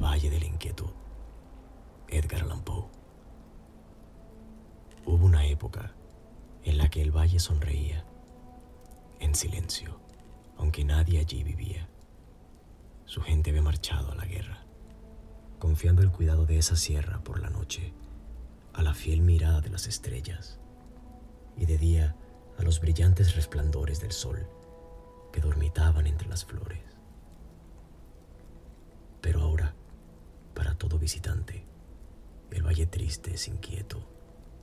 Valle de la Inquietud. Edgar Allan. Hubo una época en la que el valle sonreía, en silencio, aunque nadie allí vivía. Su gente había marchado a la guerra, confiando el cuidado de esa sierra por la noche a la fiel mirada de las estrellas y de día a los brillantes resplandores del sol que dormitaban entre las flores. Todo visitante, el valle triste es inquieto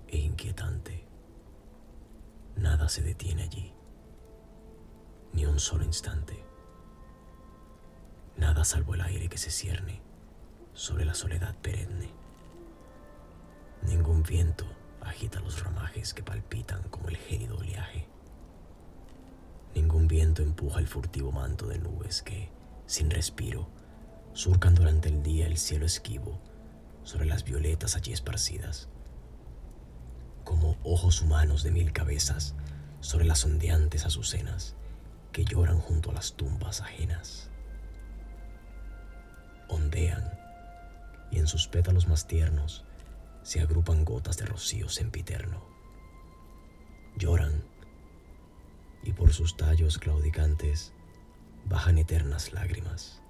e inquietante. Nada se detiene allí, ni un solo instante. Nada salvo el aire que se cierne sobre la soledad perenne. Ningún viento agita los ramajes que palpitan como el gélido oleaje. Ningún viento empuja el furtivo manto de nubes que, sin respiro, surcan durante el día el cielo esquivo sobre las violetas allí esparcidas, como ojos humanos de mil cabezas sobre las ondeantes azucenas que lloran junto a las tumbas ajenas. Ondean y en sus pétalos más tiernos se agrupan gotas de rocío sempiterno. Lloran y por sus tallos claudicantes bajan eternas lágrimas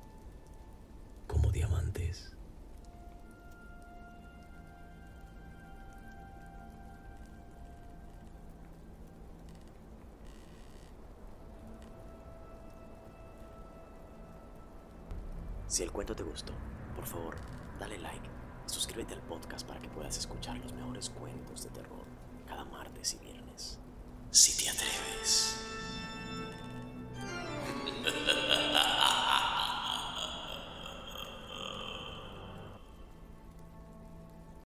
Si el cuento te gustó, por favor, dale like y suscríbete al podcast para que puedas escuchar los mejores cuentos de terror cada martes y viernes. Si te atreves.